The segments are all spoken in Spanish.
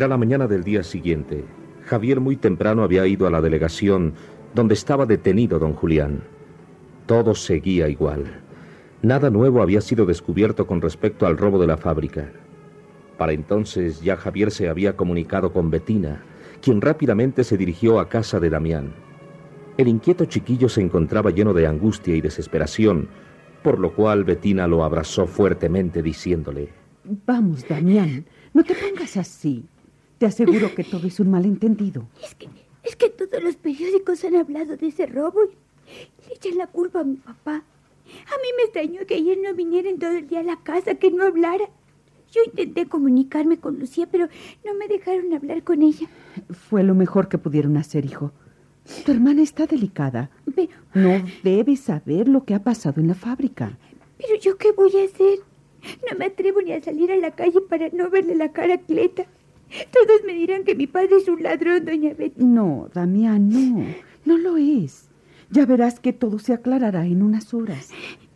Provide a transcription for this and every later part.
Era la mañana del día siguiente. Javier muy temprano había ido a la delegación donde estaba detenido don Julián. Todo seguía igual. Nada nuevo había sido descubierto con respecto al robo de la fábrica. Para entonces ya Javier se había comunicado con Betina, quien rápidamente se dirigió a casa de Damián. El inquieto chiquillo se encontraba lleno de angustia y desesperación, por lo cual Betina lo abrazó fuertemente diciéndole, Vamos, Damián, no te pongas así. Te aseguro que todo es un malentendido. Es que, es que todos los periódicos han hablado de ese robo y le echan la culpa a mi papá. A mí me extrañó que ayer no viniera en todo el día a la casa, que no hablara. Yo intenté comunicarme con Lucía, pero no me dejaron hablar con ella. Fue lo mejor que pudieron hacer, hijo. Tu hermana está delicada. No debes saber lo que ha pasado en la fábrica. Pero yo qué voy a hacer? No me atrevo ni a salir a la calle para no verle la cara a Cleta. Todos me dirán que mi padre es un ladrón, doña Betty. No, Damián, no. No lo es. Ya verás que todo se aclarará en unas horas.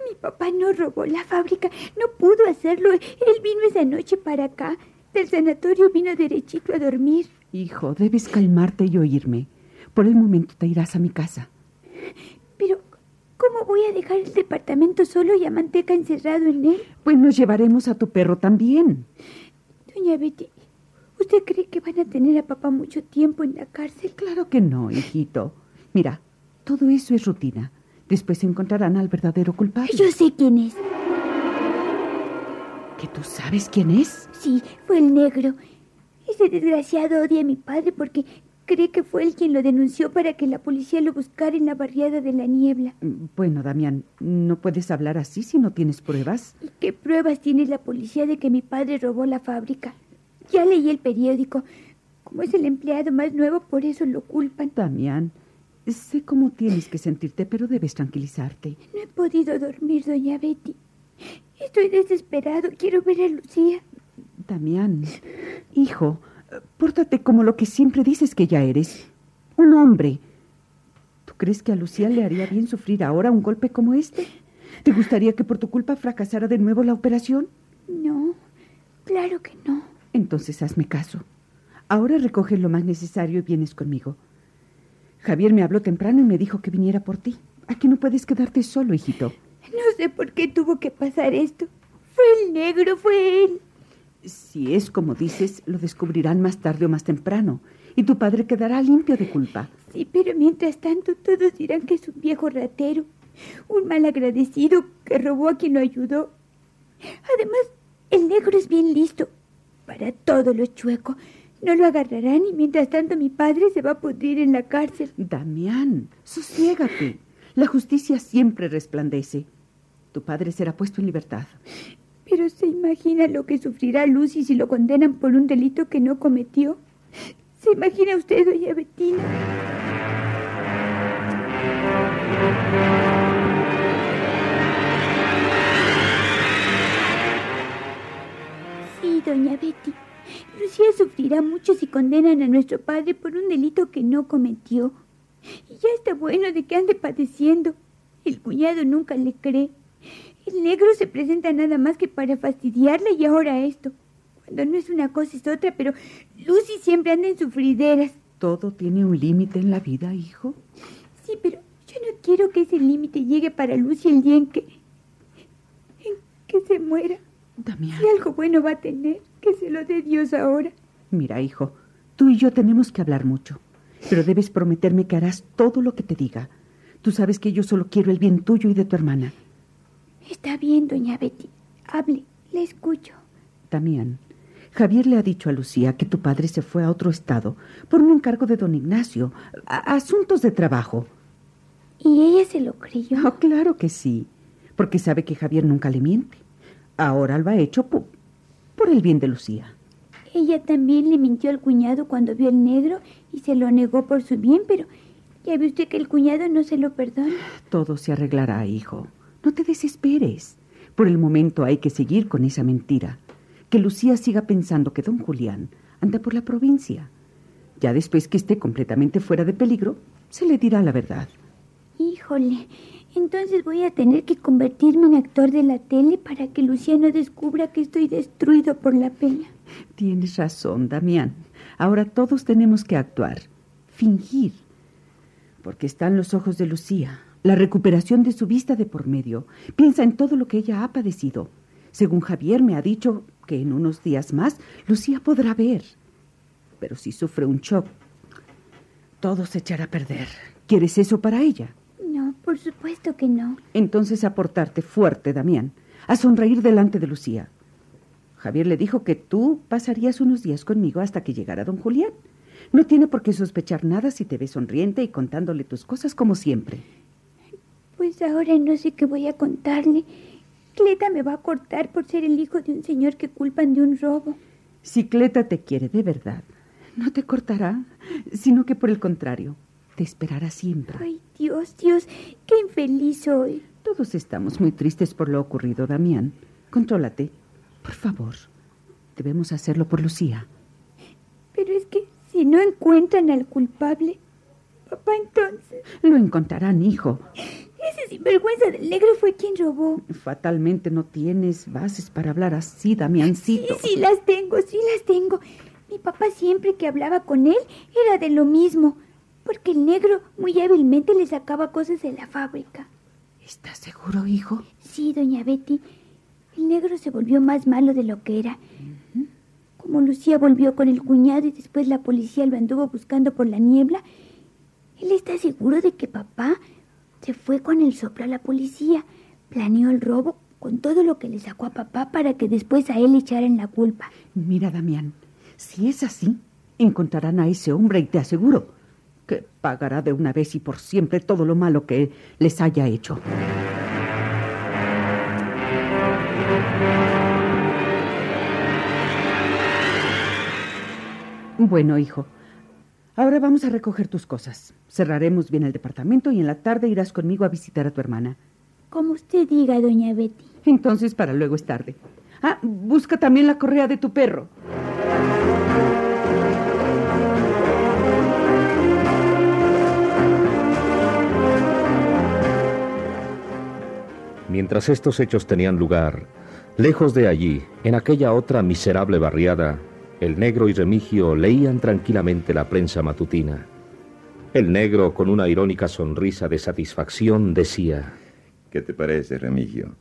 Mi papá no robó la fábrica. No pudo hacerlo. Él vino esa noche para acá. Del sanatorio vino derechito a dormir. Hijo, debes calmarte y oírme. Por el momento te irás a mi casa. Pero, ¿cómo voy a dejar el departamento solo y a Manteca encerrado en él? Pues nos llevaremos a tu perro también. Doña Betty, ¿usted cree que van a tener a papá mucho tiempo en la cárcel? Claro que no, hijito. Mira, todo eso es rutina. Después encontrarán al verdadero culpable. Yo sé quién es. ¿Que tú sabes quién es? Sí, fue el negro. Ese desgraciado odia a mi padre porque cree que fue él quien lo denunció para que la policía lo buscara en la barriada de la niebla. Bueno, Damián, no puedes hablar así si no tienes pruebas. ¿Y qué pruebas tiene la policía de que mi padre robó la fábrica? Ya leí el periódico. Como es el empleado más nuevo, por eso lo culpan. Damián, sé cómo tienes que sentirte, pero debes tranquilizarte. No he podido dormir, doña Betty. Estoy desesperado. Quiero ver a Lucía. Damián, hijo, Pórtate como lo que siempre dices que ya eres. Un hombre. ¿Tú crees que a Lucía le haría bien sufrir ahora un golpe como este? ¿Te gustaría que por tu culpa fracasara de nuevo la operación? No, claro que no. Entonces hazme caso. Ahora recoge lo más necesario y vienes conmigo. Javier me habló temprano y me dijo que viniera por ti. Aquí no puedes quedarte solo, hijito. No sé por qué tuvo que pasar esto. Fue el negro, fue él. Si es como dices, lo descubrirán más tarde o más temprano, y tu padre quedará limpio de culpa. Sí, pero mientras tanto todos dirán que es un viejo ratero, un mal agradecido que robó a quien lo ayudó. Además, el negro es bien listo. Para todo lo chueco. No lo agarrarán y mientras tanto mi padre se va a pudrir en la cárcel. Damián, sosiégate. La justicia siempre resplandece. Tu padre será puesto en libertad. Pero se imagina lo que sufrirá Lucy si lo condenan por un delito que no cometió. ¿Se imagina usted, doña Bettina? Doña Betty. Lucía sufrirá mucho si condenan a nuestro padre por un delito que no cometió. Y ya está bueno de que ande padeciendo. El cuñado nunca le cree. El negro se presenta nada más que para fastidiarla y ahora esto. Cuando no es una cosa es otra, pero Lucy siempre anda en sufrideras. Todo tiene un límite en la vida, hijo. Sí, pero yo no quiero que ese límite llegue para Lucy el día en que. en que se muera. Damián. Si algo bueno va a tener, que se lo dé Dios ahora. Mira, hijo, tú y yo tenemos que hablar mucho. Pero debes prometerme que harás todo lo que te diga. Tú sabes que yo solo quiero el bien tuyo y de tu hermana. Está bien, doña Betty. Hable, le escucho. También, Javier le ha dicho a Lucía que tu padre se fue a otro estado por un encargo de don Ignacio, asuntos de trabajo. ¿Y ella se lo creyó? Oh, claro que sí, porque sabe que Javier nunca le miente. Ahora lo ha hecho por, por el bien de Lucía. Ella también le mintió al cuñado cuando vio el negro y se lo negó por su bien, pero ya ve usted que el cuñado no se lo perdona. Todo se arreglará, hijo. No te desesperes. Por el momento hay que seguir con esa mentira. Que Lucía siga pensando que don Julián anda por la provincia. Ya después que esté completamente fuera de peligro, se le dirá la verdad. Híjole, Entonces voy a tener que convertirme en actor de la tele para que Luciano descubra que estoy destruido por la pena. Tienes razón, Damián. Ahora todos tenemos que actuar, fingir, porque están los ojos de Lucía, la recuperación de su vista de por medio. Piensa en todo lo que ella ha padecido. Según Javier me ha dicho que en unos días más Lucía podrá ver. Pero si sufre un shock, todo se echará a perder. ¿Quieres eso para ella? Por supuesto que no. Entonces a portarte fuerte, Damián, a sonreír delante de Lucía. Javier le dijo que tú pasarías unos días conmigo hasta que llegara don Julián. No tiene por qué sospechar nada si te ves sonriente y contándole tus cosas como siempre. Pues ahora no sé qué voy a contarle. Cleta me va a cortar por ser el hijo de un señor que culpan de un robo. Si Cleta te quiere de verdad, no te cortará, sino que por el contrario, te esperará siempre. Ay, Dios, Dios, qué infeliz soy. Todos estamos muy tristes por lo ocurrido, Damián. Contrólate, por favor. Debemos hacerlo por Lucía. Pero es que si no encuentran al culpable, papá entonces... Lo encontrarán, hijo. Ese sinvergüenza del negro fue quien robó. Fatalmente no tienes bases para hablar así, Damiancito. Sí, sí las tengo, sí las tengo. Mi papá siempre que hablaba con él era de lo mismo, porque el negro muy hábilmente le sacaba cosas de la fábrica. ¿Estás seguro, hijo? Sí, doña Betty. El negro se volvió más malo de lo que era. Como Lucía volvió con el cuñado y después la policía lo anduvo buscando por la niebla, él está seguro de que papá se fue con el soplo a la policía, planeó el robo con todo lo que le sacó a papá para que después a él le echaran la culpa. Mira, Damián, si es así, encontrarán a ese hombre y te aseguro que pagará de una vez y por siempre todo lo malo que les haya hecho. Bueno, hijo, ahora vamos a recoger tus cosas. Cerraremos bien el departamento y en la tarde irás conmigo a visitar a tu hermana. Como usted diga, doña Betty. Entonces, para luego es tarde. Ah, busca también la correa de tu perro. Mientras estos hechos tenían lugar, lejos de allí, en aquella otra miserable barriada, el negro y Remigio leían tranquilamente la prensa matutina. El negro, con una irónica sonrisa de satisfacción, decía... ¿Qué te parece, Remigio?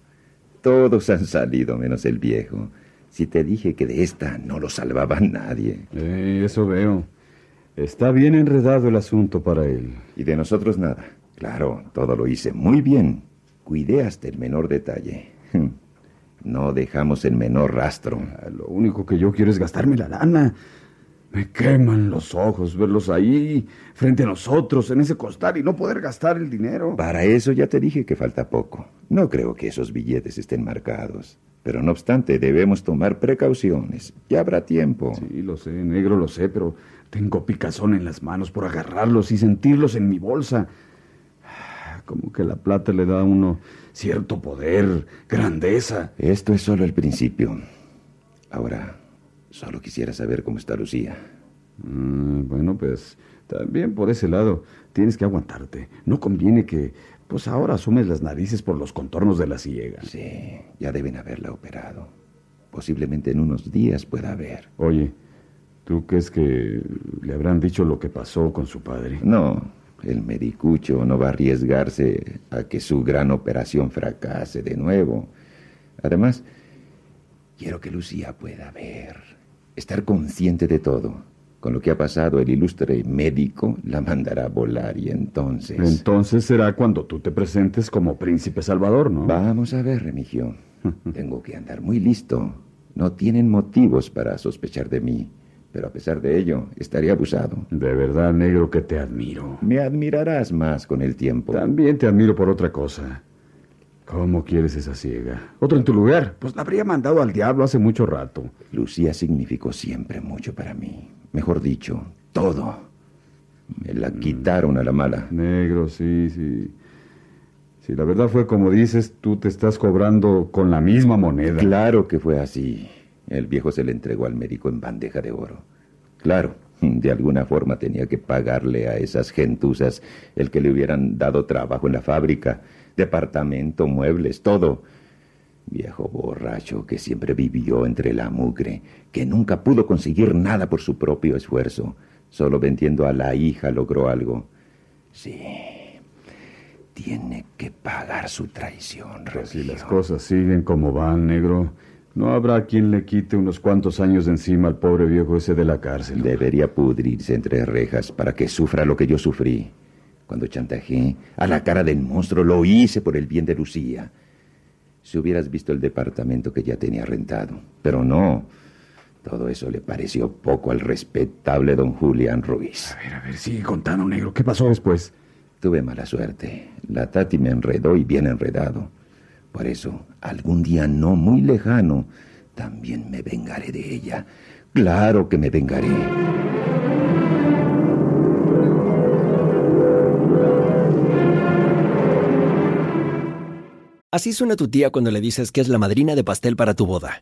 Todos han salido menos el viejo. Si te dije que de esta no lo salvaba nadie. Eh, eso veo. Está bien enredado el asunto para él. Y de nosotros nada. Claro, todo lo hice muy bien. Cuidé hasta el menor detalle. No dejamos el menor rastro. Ah, Lo único que yo quiero es gastarme la lana. Me queman los ojos verlos ahí, frente a nosotros, en ese costal, y no poder gastar el dinero. Para eso ya te dije que falta poco. No creo que esos billetes estén marcados. Pero no obstante, debemos tomar precauciones. Ya habrá tiempo. Sí, lo sé, negro, lo sé, pero tengo picazón en las manos por agarrarlos y sentirlos en mi bolsa. Como que la plata le da a uno cierto poder, grandeza. Esto es solo el principio. Ahora, solo quisiera saber cómo está Lucía. Mm, bueno, pues también por ese lado tienes que aguantarte. No conviene que, pues ahora asumes las narices por los contornos de la ciega. Sí, ya deben haberla operado. Posiblemente en unos días pueda haber. Oye, ¿tú crees que le habrán dicho lo que pasó con su padre? No, el medicucho no va a arriesgarse a que su gran operación fracase de nuevo. Además, quiero que Lucía pueda ver, estar consciente de todo. Con lo que ha pasado, el ilustre médico la mandará a volar y entonces... Entonces será cuando tú te presentes como príncipe salvador, ¿no? Vamos a ver, Remigio. Tengo que andar muy listo. No tienen motivos para sospechar de mí, pero a pesar de ello, estaré abusado. De verdad, negro, que te admiro. Me admirarás más con el tiempo. También te admiro por otra cosa. ¿Cómo quieres esa ciega? ¿Otro en tu lugar? Pues la habría mandado al diablo hace mucho rato. Lucía significó siempre mucho para mí. Mejor dicho, todo. Me la quitaron a la mala. Negro, sí, sí. Si la verdad fue como dices, tú te estás cobrando con la misma moneda. Claro que fue así. El viejo se le entregó al médico en bandeja de oro. Claro, de alguna forma tenía que pagarle a esas gentuzas el que le hubieran dado trabajo en la fábrica. departamento, muebles, todo. Viejo borracho que siempre vivió entre la mugre, que nunca pudo conseguir nada por su propio esfuerzo. Solo vendiendo a la hija logró algo. Sí, tiene que pagar su traición, Pues si las cosas siguen como van, negro, no habrá quien le quite unos cuantos años de encima al pobre viejo ese de la cárcel. Debería pudrirse entre rejas para que sufra lo que yo sufrí. Cuando chantajeé a la cara del monstruo, lo hice por el bien de Lucía. Si hubieras visto el departamento que ya tenía rentado. Pero no. Todo eso le pareció poco al respetable don Julián Ruiz. A ver, a ver, sigue contando, negro. ¿Qué pasó después? Tuve mala suerte. La Tati me enredó y bien enredado. Por eso, algún día no muy lejano, también me vengaré de ella. Claro que me vengaré. Así suena tu tía cuando le dices que es la madrina de pastel para tu boda.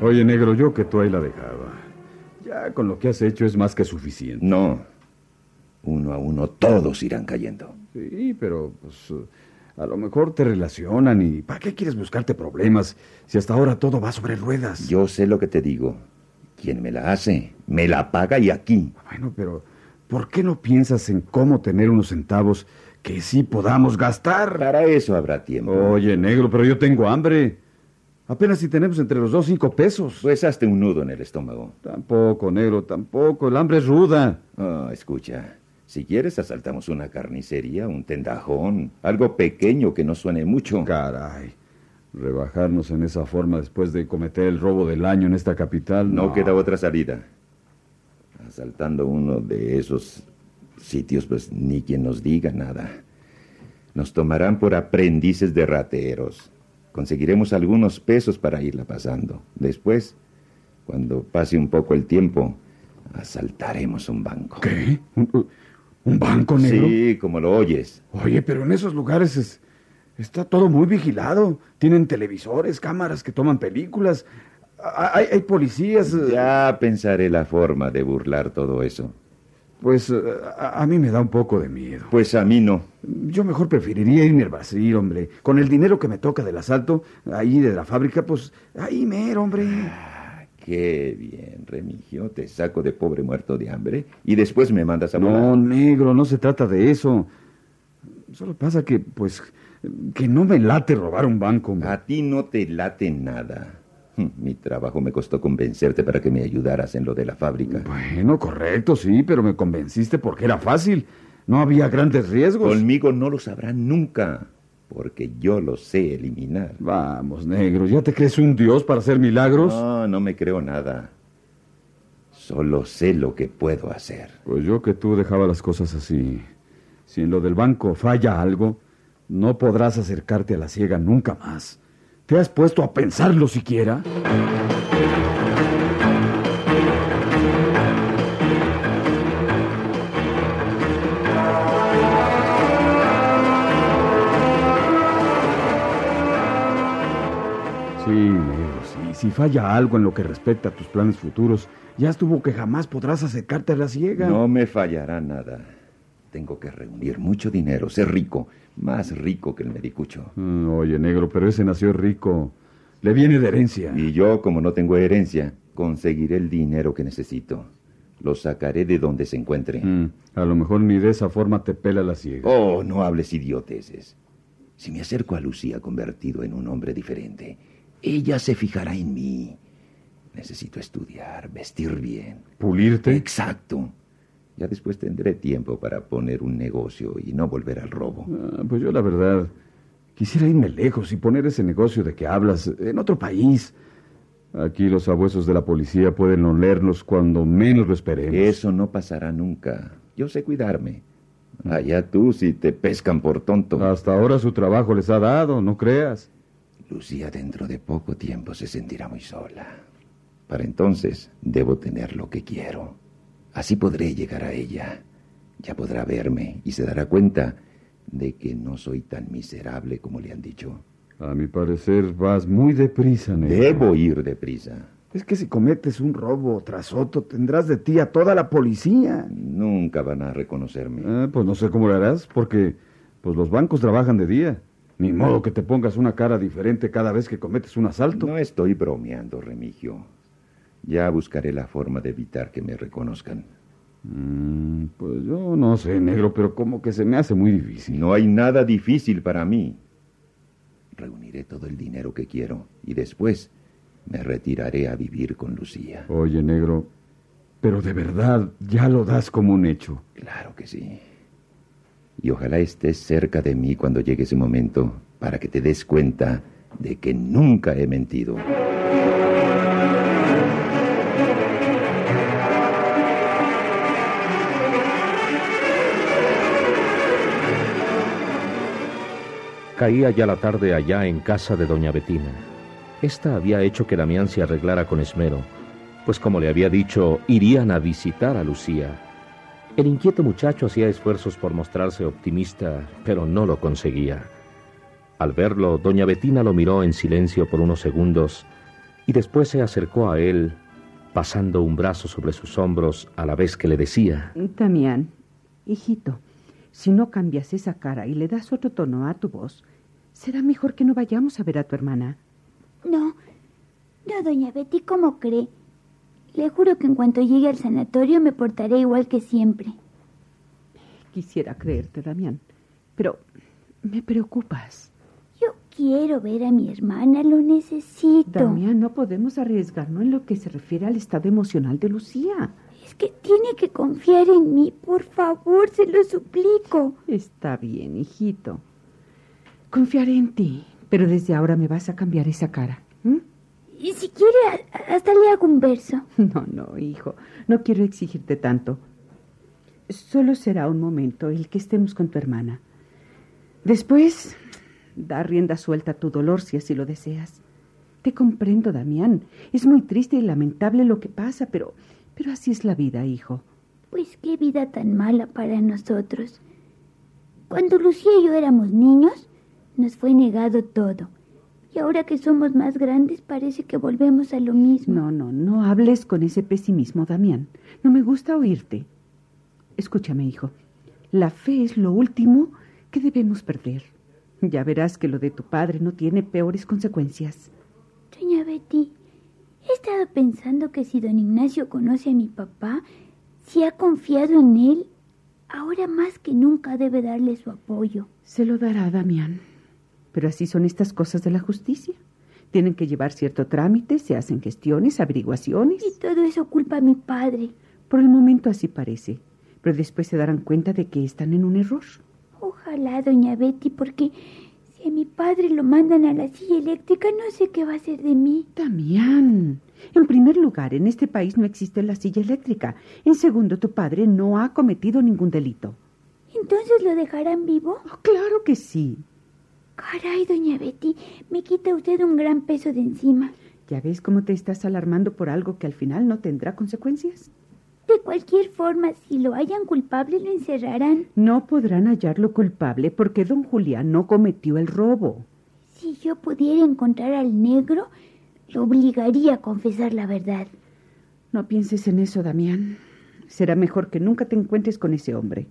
Oye, negro, yo que tú ahí la dejaba. Ya con lo que has hecho es más que suficiente. No. Uno a uno todos irán cayendo. Sí, pero pues a lo mejor te relacionan y ¿para qué quieres buscarte problemas si hasta ahora todo va sobre ruedas? Yo sé lo que te digo. Quien me la hace, me la paga y aquí. Bueno, pero ¿por qué no piensas en cómo tener unos centavos que sí podamos gastar? Para eso habrá tiempo. Oye, negro, pero yo tengo hambre. Apenas si tenemos entre los dos cinco pesos. Pues hazte un nudo en el estómago. Tampoco, negro, tampoco. El hambre es ruda. Ah, escucha. Si quieres, asaltamos una carnicería, un tendajón, algo pequeño que no suene mucho. Caray. Rebajarnos en esa forma después de cometer el robo del año en esta capital. No queda otra salida. Asaltando uno de esos sitios, pues ni quien nos diga nada. Nos tomarán por aprendices de rateros. Conseguiremos algunos pesos para irla pasando. Después, cuando pase un poco el tiempo, asaltaremos un banco. ¿Qué? ¿Un, un banco negro? Sí, como lo oyes. Oye, pero en esos lugares es- está todo muy vigilado. Tienen televisores, cámaras que toman películas. Hay policías. eh, Ya pensaré la forma de burlar todo eso. Pues eh, a, a mí me da un poco de miedo. Pues a mí no. Yo mejor preferiría irme al Brasil, hombre. Con el dinero que me toca del asalto, ahí de la fábrica, pues ahí mero, hombre. Qué bien, Remigio. Te saco de pobre muerto de hambre y después me mandas a No, volar. negro, no se trata de eso. Solo pasa que, pues, que no me late robar un banco, hombre. A ti no te late nada. Hm, Mi trabajo me costó convencerte para que me ayudaras en lo de la fábrica. Bueno, correcto, sí, pero me convenciste porque era fácil. No había grandes riesgos. Conmigo no lo sabrán nunca, porque yo lo sé eliminar. Vamos, negro, ¿ya te crees un dios para hacer milagros? No, no me creo nada. Solo sé lo que puedo hacer. Pues yo que tú dejaba las cosas así. Si en lo del banco falla algo, no podrás acercarte a la ciega nunca más. ¿Te has puesto a pensarlo siquiera? Sí, negro, sí. Si falla algo en lo que respecta a tus planes futuros, ya estuvo que jamás podrás acercarte a la ciega. No me fallará nada. Tengo que reunir mucho dinero, ser rico, más rico que el medicucho. Mm, Oye, negro, pero ese nació rico. Le viene de herencia. Y yo, como no tengo herencia, conseguiré el dinero que necesito. Lo sacaré de donde se encuentre. Mm, a lo mejor ni de esa forma te pela la ciega. Oh, no hables idioteces. Si me acerco a Lucía convertido en un hombre diferente, ella se fijará en mí. Necesito estudiar, vestir bien. ¿Pulirte? Exacto. Ya después tendré tiempo para poner un negocio y no volver al robo. Ah, pues yo la verdad quisiera irme lejos y poner ese negocio de que hablas en otro país. Aquí los abuesos de la policía pueden olernos cuando menos lo esperemos. Eso no pasará nunca. Yo sé cuidarme. Allá tú si te pescan por tonto. Hasta ahora su trabajo les ha dado, no creas. Lucía dentro de poco tiempo se sentirá muy sola. Para entonces debo tener lo que quiero. Así podré llegar a ella. Ya podrá verme y se dará cuenta de que no soy tan miserable como le han dicho. A mi parecer vas muy deprisa, negro. Debo ir deprisa. Es que si cometes un robo tras otro, tendrás de ti a toda la policía. Nunca van a reconocerme. Ah, pues no sé cómo lo harás, porque pues los bancos trabajan de día. Ni modo que te pongas una cara diferente cada vez que cometes un asalto. No estoy bromeando, Remigio. Ya buscaré la forma de evitar que me reconozcan. Mm, pues yo no sé, negro, pero como que se me hace muy difícil. No hay nada difícil para mí. Reuniré todo el dinero que quiero y después me retiraré a vivir con Lucía. Oye, negro, pero de verdad ya lo das como un hecho. Claro que sí. Y ojalá estés cerca de mí cuando llegue ese momento para que te des cuenta de que nunca he mentido. Caía ya la tarde allá en casa de doña Betina. Esta había hecho que Damián se arreglara con esmero, pues como le había dicho, irían a visitar a Lucía. El inquieto muchacho hacía esfuerzos por mostrarse optimista, pero no lo conseguía. Al verlo, doña Betina lo miró en silencio por unos segundos y después se acercó a él, pasando un brazo sobre sus hombros a la vez que le decía... Damián, hijito, si no cambias esa cara y le das otro tono a tu voz, será mejor que no vayamos a ver a tu hermana. No, no, doña Betty, ¿cómo cree? Le juro que en cuanto llegue al sanatorio me portaré igual que siempre. Quisiera creerte, Damián, pero me preocupas. Yo quiero ver a mi hermana, lo necesito. Damián, no podemos arriesgarnos en lo que se refiere al estado emocional de Lucía. Que tiene que confiar en mí, por favor, se lo suplico. Está bien, hijito. Confiaré en ti, pero desde ahora me vas a cambiar esa cara. Y si quiere, hasta le hago un verso. No, no, hijo, no quiero exigirte tanto. Solo será un momento el que estemos con tu hermana. Después, da rienda suelta a tu dolor si así lo deseas. Te comprendo, Damián. Es muy triste y lamentable lo que pasa, pero, pero así es la vida, hijo. Pues qué vida tan mala para nosotros. Cuando Lucía y yo éramos niños, nos fue negado todo. Y ahora que somos más grandes parece que volvemos a lo mismo. No, no, no hables con ese pesimismo, Damián. No me gusta oírte. Escúchame, hijo. La fe es lo último que debemos perder. Ya verás que lo de tu padre no tiene peores consecuencias. Doña Betty, he estado pensando que si don Ignacio conoce a mi papá, si ha confiado en él, ahora más que nunca debe darle su apoyo. Se lo dará, Damián. Pero así son estas cosas de la justicia. Tienen que llevar cierto trámite, se hacen gestiones, averiguaciones. Y todo eso culpa a mi padre. Por el momento así parece, pero después se darán cuenta de que están en un error. Ojalá, doña Betty, porque mi padre lo mandan a la silla eléctrica, no sé qué va a hacer de mí. Damián, en primer lugar, en este país no existe la silla eléctrica. En segundo, tu padre no ha cometido ningún delito. ¿Entonces lo dejarán vivo? Oh, claro que sí. Caray, doña Betty, me quita usted un gran peso de encima. ¿Ya ves cómo te estás alarmando por algo que al final no tendrá consecuencias? De cualquier forma, si lo hayan culpable, lo encerrarán. No podrán hallarlo culpable porque don Julián no cometió el robo. Si yo pudiera encontrar al negro, lo obligaría a confesar la verdad. No pienses en eso, Damián. Será mejor que nunca te encuentres con ese hombre.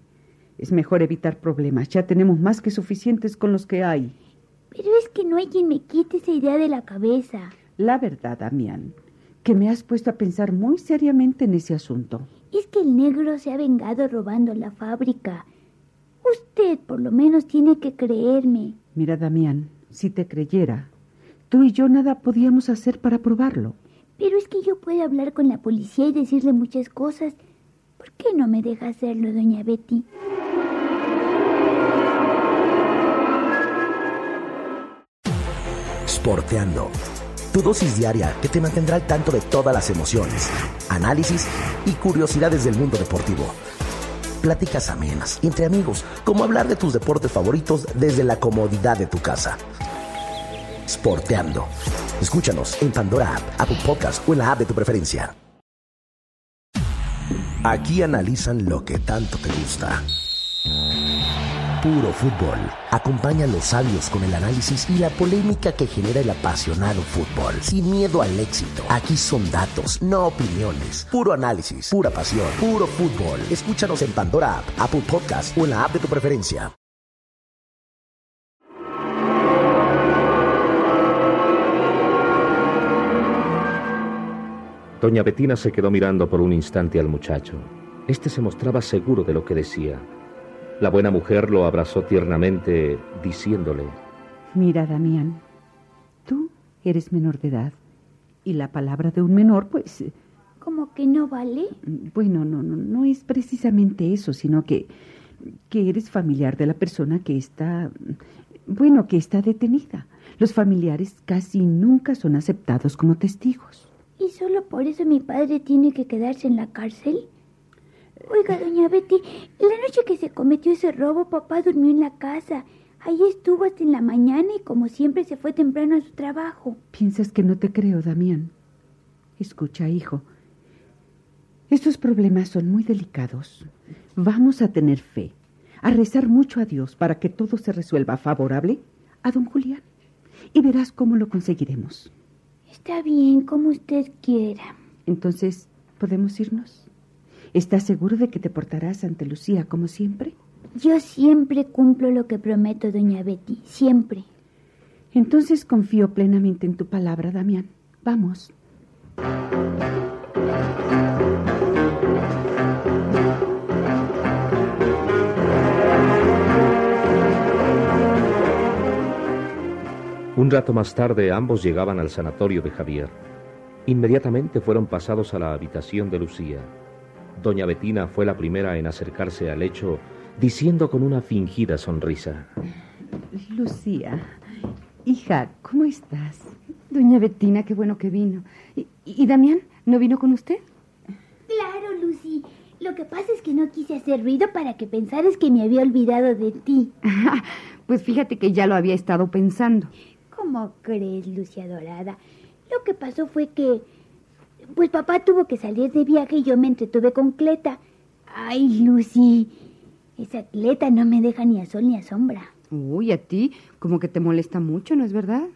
Es mejor evitar problemas. Ya tenemos más que suficientes con los que hay. Pero es que no hay quien me quite esa idea de la cabeza. La verdad, Damián, que me has puesto a pensar muy seriamente en ese asunto. Es que el negro se ha vengado robando la fábrica. Usted por lo menos tiene que creerme. Mira, Damián, si te creyera, tú y yo nada podíamos hacer para probarlo. Pero es que yo puedo hablar con la policía y decirle muchas cosas. ¿Por qué no me deja hacerlo, doña Betty? Sporteando. Tu dosis diaria que te mantendrá al tanto de todas las emociones, análisis y curiosidades del mundo deportivo. Pláticas amenas, entre amigos, como hablar de tus deportes favoritos desde la comodidad de tu casa. Sporteando. Escúchanos en Pandora App, Apple Podcast o en la app de tu preferencia. Aquí analizan lo que tanto te gusta. Puro fútbol. Acompaña a los sabios con el análisis y la polémica que genera el apasionado fútbol. Sin miedo al éxito. Aquí son datos, no opiniones. Puro análisis, pura pasión, puro fútbol. Escúchanos en Pandora App, Apple Podcast o en la app de tu preferencia. Doña Betina se quedó mirando por un instante al muchacho. Este se mostraba seguro de lo que decía. La buena mujer lo abrazó tiernamente, diciéndole, Mira, Damián, tú eres menor de edad. Y la palabra de un menor, pues, eh, ¿Como que no vale? bueno, no, no, no es precisamente eso, sino que, que eres familiar de la persona que está, bueno, que está detenida. Los familiares casi nunca son aceptados como testigos. ¿Y solo por eso mi padre tiene que quedarse en la cárcel? Oiga, doña Betty, la noche que se cometió ese robo, papá durmió en la casa. Ahí estuvo hasta en la mañana y como siempre se fue temprano a su trabajo. ¿Piensas que no te creo, Damián? Escucha, hijo. Estos problemas son muy delicados. Vamos a tener fe, a rezar mucho a Dios para que todo se resuelva favorable a don Julián. Y verás cómo lo conseguiremos. Está bien, como usted quiera. Entonces, ¿podemos irnos? ¿Estás seguro de que te portarás ante Lucía como siempre? Yo siempre cumplo lo que prometo, doña Betty, siempre. Entonces confío plenamente en tu palabra, Damián. Vamos. Un rato más tarde ambos llegaban al sanatorio de Javier. Inmediatamente fueron pasados a la habitación de Lucía. Doña Betina fue la primera en acercarse al lecho, diciendo con una fingida sonrisa. Lucía, hija, ¿cómo estás? Doña Bettina, qué bueno que vino. ¿Y, y Damián no vino con usted? Claro, Lucy. Lo que pasa es que no quise hacer ruido para que pensaras que me había olvidado de ti. pues fíjate que ya lo había estado pensando. ¿Cómo crees, Lucy adorada? Lo que pasó fue que... Pues papá tuvo que salir de viaje y yo me entretuve con Cleta. Ay, Lucy, esa Cleta no me deja ni a sol ni a sombra. Uy, a ti como que te molesta mucho, ¿no es verdad?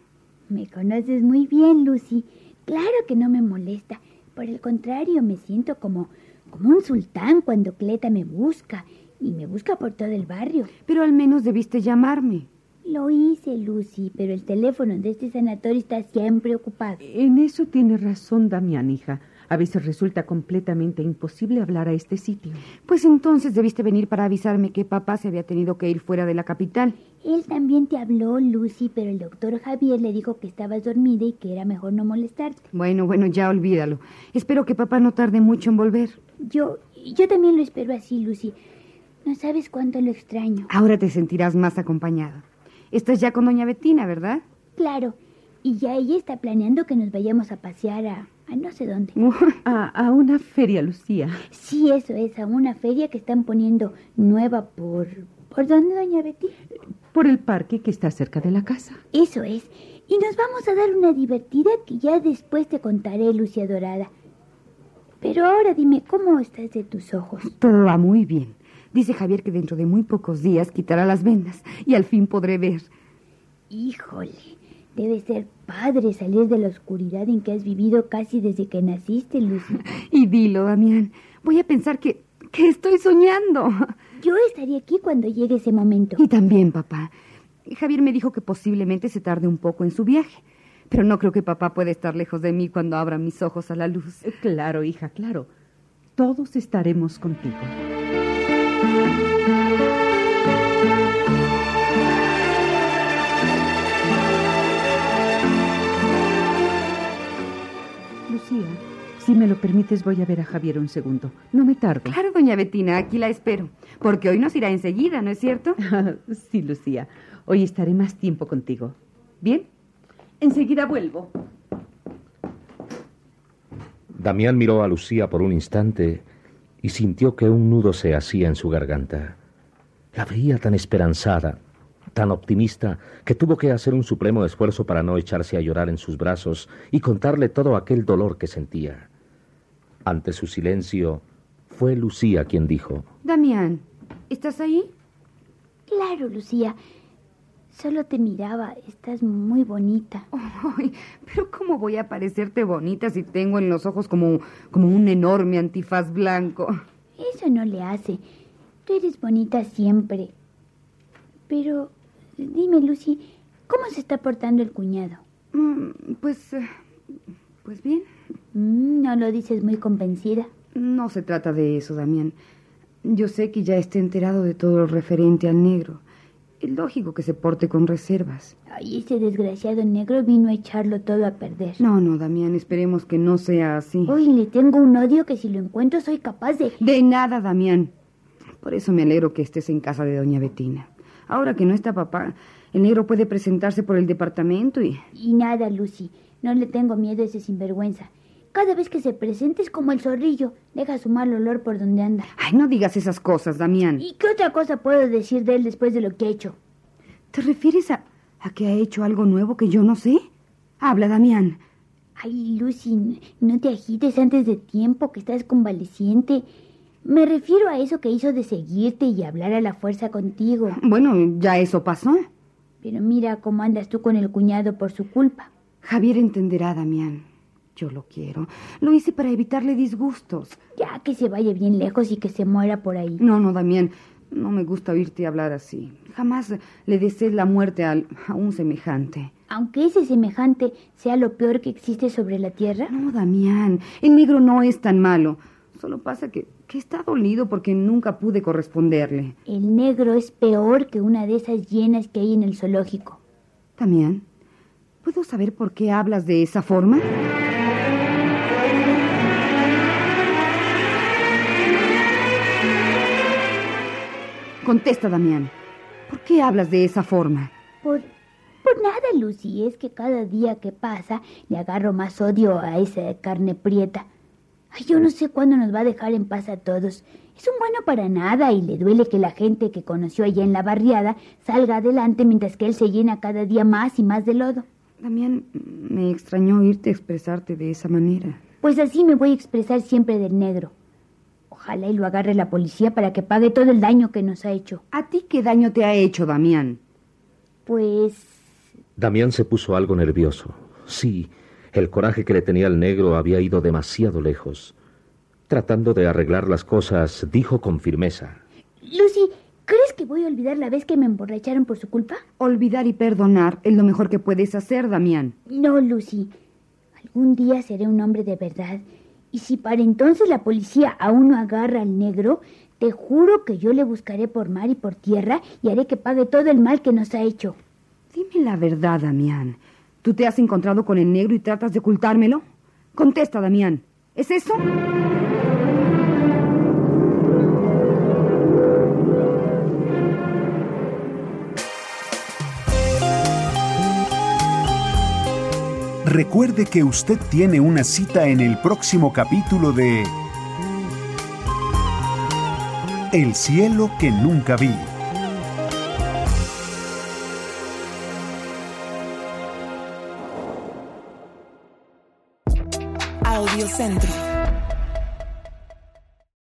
Me conoces muy bien, Lucy. Claro que no me molesta. Por el contrario, me siento como, como un sultán cuando Cleta me busca. Y me busca por todo el barrio. Pero al menos debiste llamarme. Lo hice, Lucy, pero el teléfono de este sanatorio está siempre ocupado. En eso tiene razón, Damián, hija. A veces resulta completamente imposible hablar a este sitio. Pues entonces debiste venir para avisarme que papá se había tenido que ir fuera de la capital. Él también te habló, Lucy, pero el doctor Javier le dijo que estabas dormida y que era mejor no molestarte. Bueno, bueno, ya olvídalo. Espero que papá no tarde mucho en volver. Yo, yo también lo espero así, Lucy. No sabes cuánto lo extraño. Ahora te sentirás más acompañada. Estás ya con doña Bettina, ¿verdad? Claro. Y ya ella está planeando que nos vayamos a pasear a, a no sé dónde. A, a una feria, Lucía. Sí, eso es, a una feria que están poniendo nueva por... ¿Por dónde, doña Betty? Por el parque que está cerca de la casa. Eso es. Y nos vamos a dar una divertida que ya después te contaré, Lucia Dorada. Pero ahora dime, ¿cómo estás de tus ojos? Todo va muy bien. Dice Javier que dentro de muy pocos días quitará las vendas y al fin podré ver. Híjole, debe ser padre salir de la oscuridad en que has vivido casi desde que naciste, Lucy. Y dilo, Damián. Voy a pensar que, que estoy soñando. Yo estaré aquí cuando llegue ese momento. Y también, papá. Javier me dijo que posiblemente se tarde un poco en su viaje. Pero no creo que papá pueda estar lejos de mí cuando abra mis ojos a la luz. Eh, Claro, hija, claro. Todos estaremos contigo. Lucía, si me lo permites, voy a ver a Javier un segundo. No me tardo. Claro, doña Betina, aquí la espero. Porque hoy nos irá enseguida, ¿no es cierto? Ah, sí, Lucía. Hoy estaré más tiempo contigo. ¿Bien? Enseguida vuelvo. Damián miró a Lucía por un instante y sintió que un nudo se hacía en su garganta. La veía tan esperanzada, tan optimista, que tuvo que hacer un supremo esfuerzo para no echarse a llorar en sus brazos y contarle todo aquel dolor que sentía. Ante su silencio, fue Lucía quien dijo, Damián, ¿estás ahí? Claro, Lucía. Solo te miraba. Estás muy bonita. Ay, pero ¿cómo voy a parecerte bonita si tengo en los ojos como, como un enorme antifaz blanco? Eso no le hace. Tú eres bonita siempre. Pero, dime, Lucy, ¿cómo se está portando el cuñado? Mm, pues, eh, pues bien. Mm, no lo dices muy convencida. No se trata de eso, Damián. Yo sé que ya está enterado de todo lo referente al negro. Es lógico que se porte con reservas. Ay, ese desgraciado negro vino a echarlo todo a perder. No, no, Damián, esperemos que no sea así. Uy, le tengo un odio que si lo encuentro soy capaz de... De nada, Damián. Por eso me alegro que estés en casa de doña Betina. Ahora que no está papá, el negro puede presentarse por el departamento y... Y nada, Lucy. No le tengo miedo a ese sinvergüenza. Cada vez que se presente es como el zorrillo. Deja su mal olor por donde anda. Ay, no digas esas cosas, Damián. ¿Y qué otra cosa puedo decir de él después de lo que ha hecho? ¿Te refieres a, a que ha hecho algo nuevo que yo no sé? Habla, Damián. Ay, Lucy, no te agites antes de tiempo, que estás convaleciente. Me refiero a eso que hizo de seguirte y hablar a la fuerza contigo. Bueno, ya eso pasó. Pero mira cómo andas tú con el cuñado por su culpa. Javier entenderá, Damián. Yo lo quiero. Lo hice para evitarle disgustos. Ya que se vaya bien lejos y que se muera por ahí. No, no, Damián. No me gusta oírte hablar así. Jamás le desees la muerte al, a un semejante. Aunque ese semejante sea lo peor que existe sobre la tierra. No, Damián. El negro no es tan malo. Solo pasa que, que está dolido porque nunca pude corresponderle. El negro es peor que una de esas llenas que hay en el zoológico. Damián, ¿puedo saber por qué hablas de esa forma? Contesta, Damián. ¿Por qué hablas de esa forma? Por, por nada, Lucy. Es que cada día que pasa le agarro más odio a esa carne prieta. Ay, yo no sé cuándo nos va a dejar en paz a todos. Es un bueno para nada y le duele que la gente que conoció allá en la barriada salga adelante mientras que él se llena cada día más y más de lodo. Damián, me extrañó oírte expresarte de esa manera. Pues así me voy a expresar siempre del negro. Ojalá y lo agarre la policía para que pague todo el daño que nos ha hecho. ¿A ti qué daño te ha hecho, Damián? Pues... Damián se puso algo nervioso. Sí, el coraje que le tenía el negro había ido demasiado lejos. Tratando de arreglar las cosas, dijo con firmeza. Lucy, ¿crees que voy a olvidar la vez que me emborracharon por su culpa? Olvidar y perdonar es lo mejor que puedes hacer, Damián. No, Lucy. Algún día seré un hombre de verdad. Y si para entonces la policía aún no agarra al negro, te juro que yo le buscaré por mar y por tierra y haré que pague todo el mal que nos ha hecho. Dime la verdad, Damián. ¿Tú te has encontrado con el negro y tratas de ocultármelo? Contesta, Damián. ¿Es eso? Recuerde que usted tiene una cita en el próximo capítulo de El cielo que nunca vi. Audio Centro.